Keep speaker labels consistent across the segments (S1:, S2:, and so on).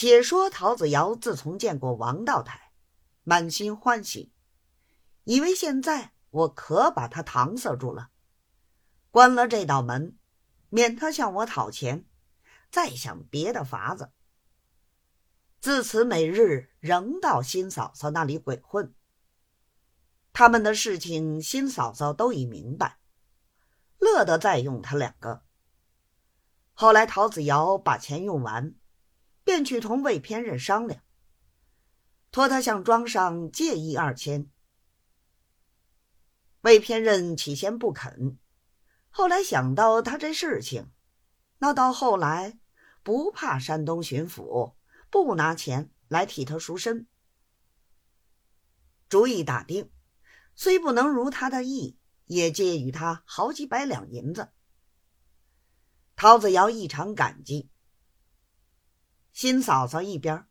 S1: 且说陶子尧自从见过王道台，满心欢喜，以为现在我可把他搪塞住了，关了这道门，免他向我讨钱，再想别的法子。自此每日仍到新嫂嫂那里鬼混。他们的事情，新嫂嫂都已明白，乐得再用他两个。后来陶子尧把钱用完，便去同魏偏任商量，托他向庄上借一二千。魏偏任起先不肯，后来想到他这事情，那到后来不怕山东巡抚。不拿钱来替他赎身，主意打定，虽不能如他的意，也借与他好几百两银子。陶子尧异常感激。新嫂嫂一边，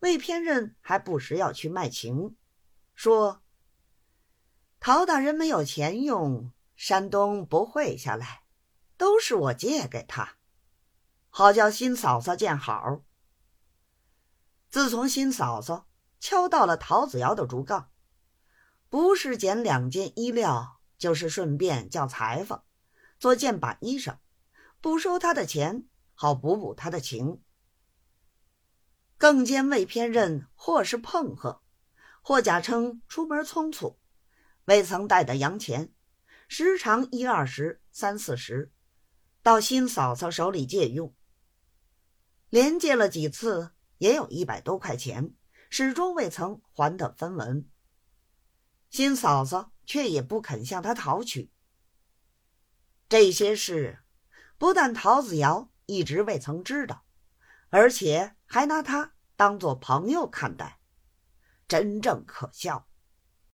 S1: 魏偏任还不时要去卖情，说：“陶大人没有钱用，山东不会下来，都是我借给他，好叫新嫂嫂见好。”自从新嫂嫂敲到了陶子尧的竹杠，不是捡两件衣料，就是顺便叫裁缝做件把衣裳，不收他的钱，好补补他的情。更兼未偏任或是碰喝，或假称出门匆促，未曾带的洋钱，时常一二十、三四十，到新嫂嫂手里借用，连借了几次。也有一百多块钱，始终未曾还的分文。新嫂嫂却也不肯向他讨取。这些事，不但陶子尧一直未曾知道，而且还拿他当做朋友看待，真正可笑。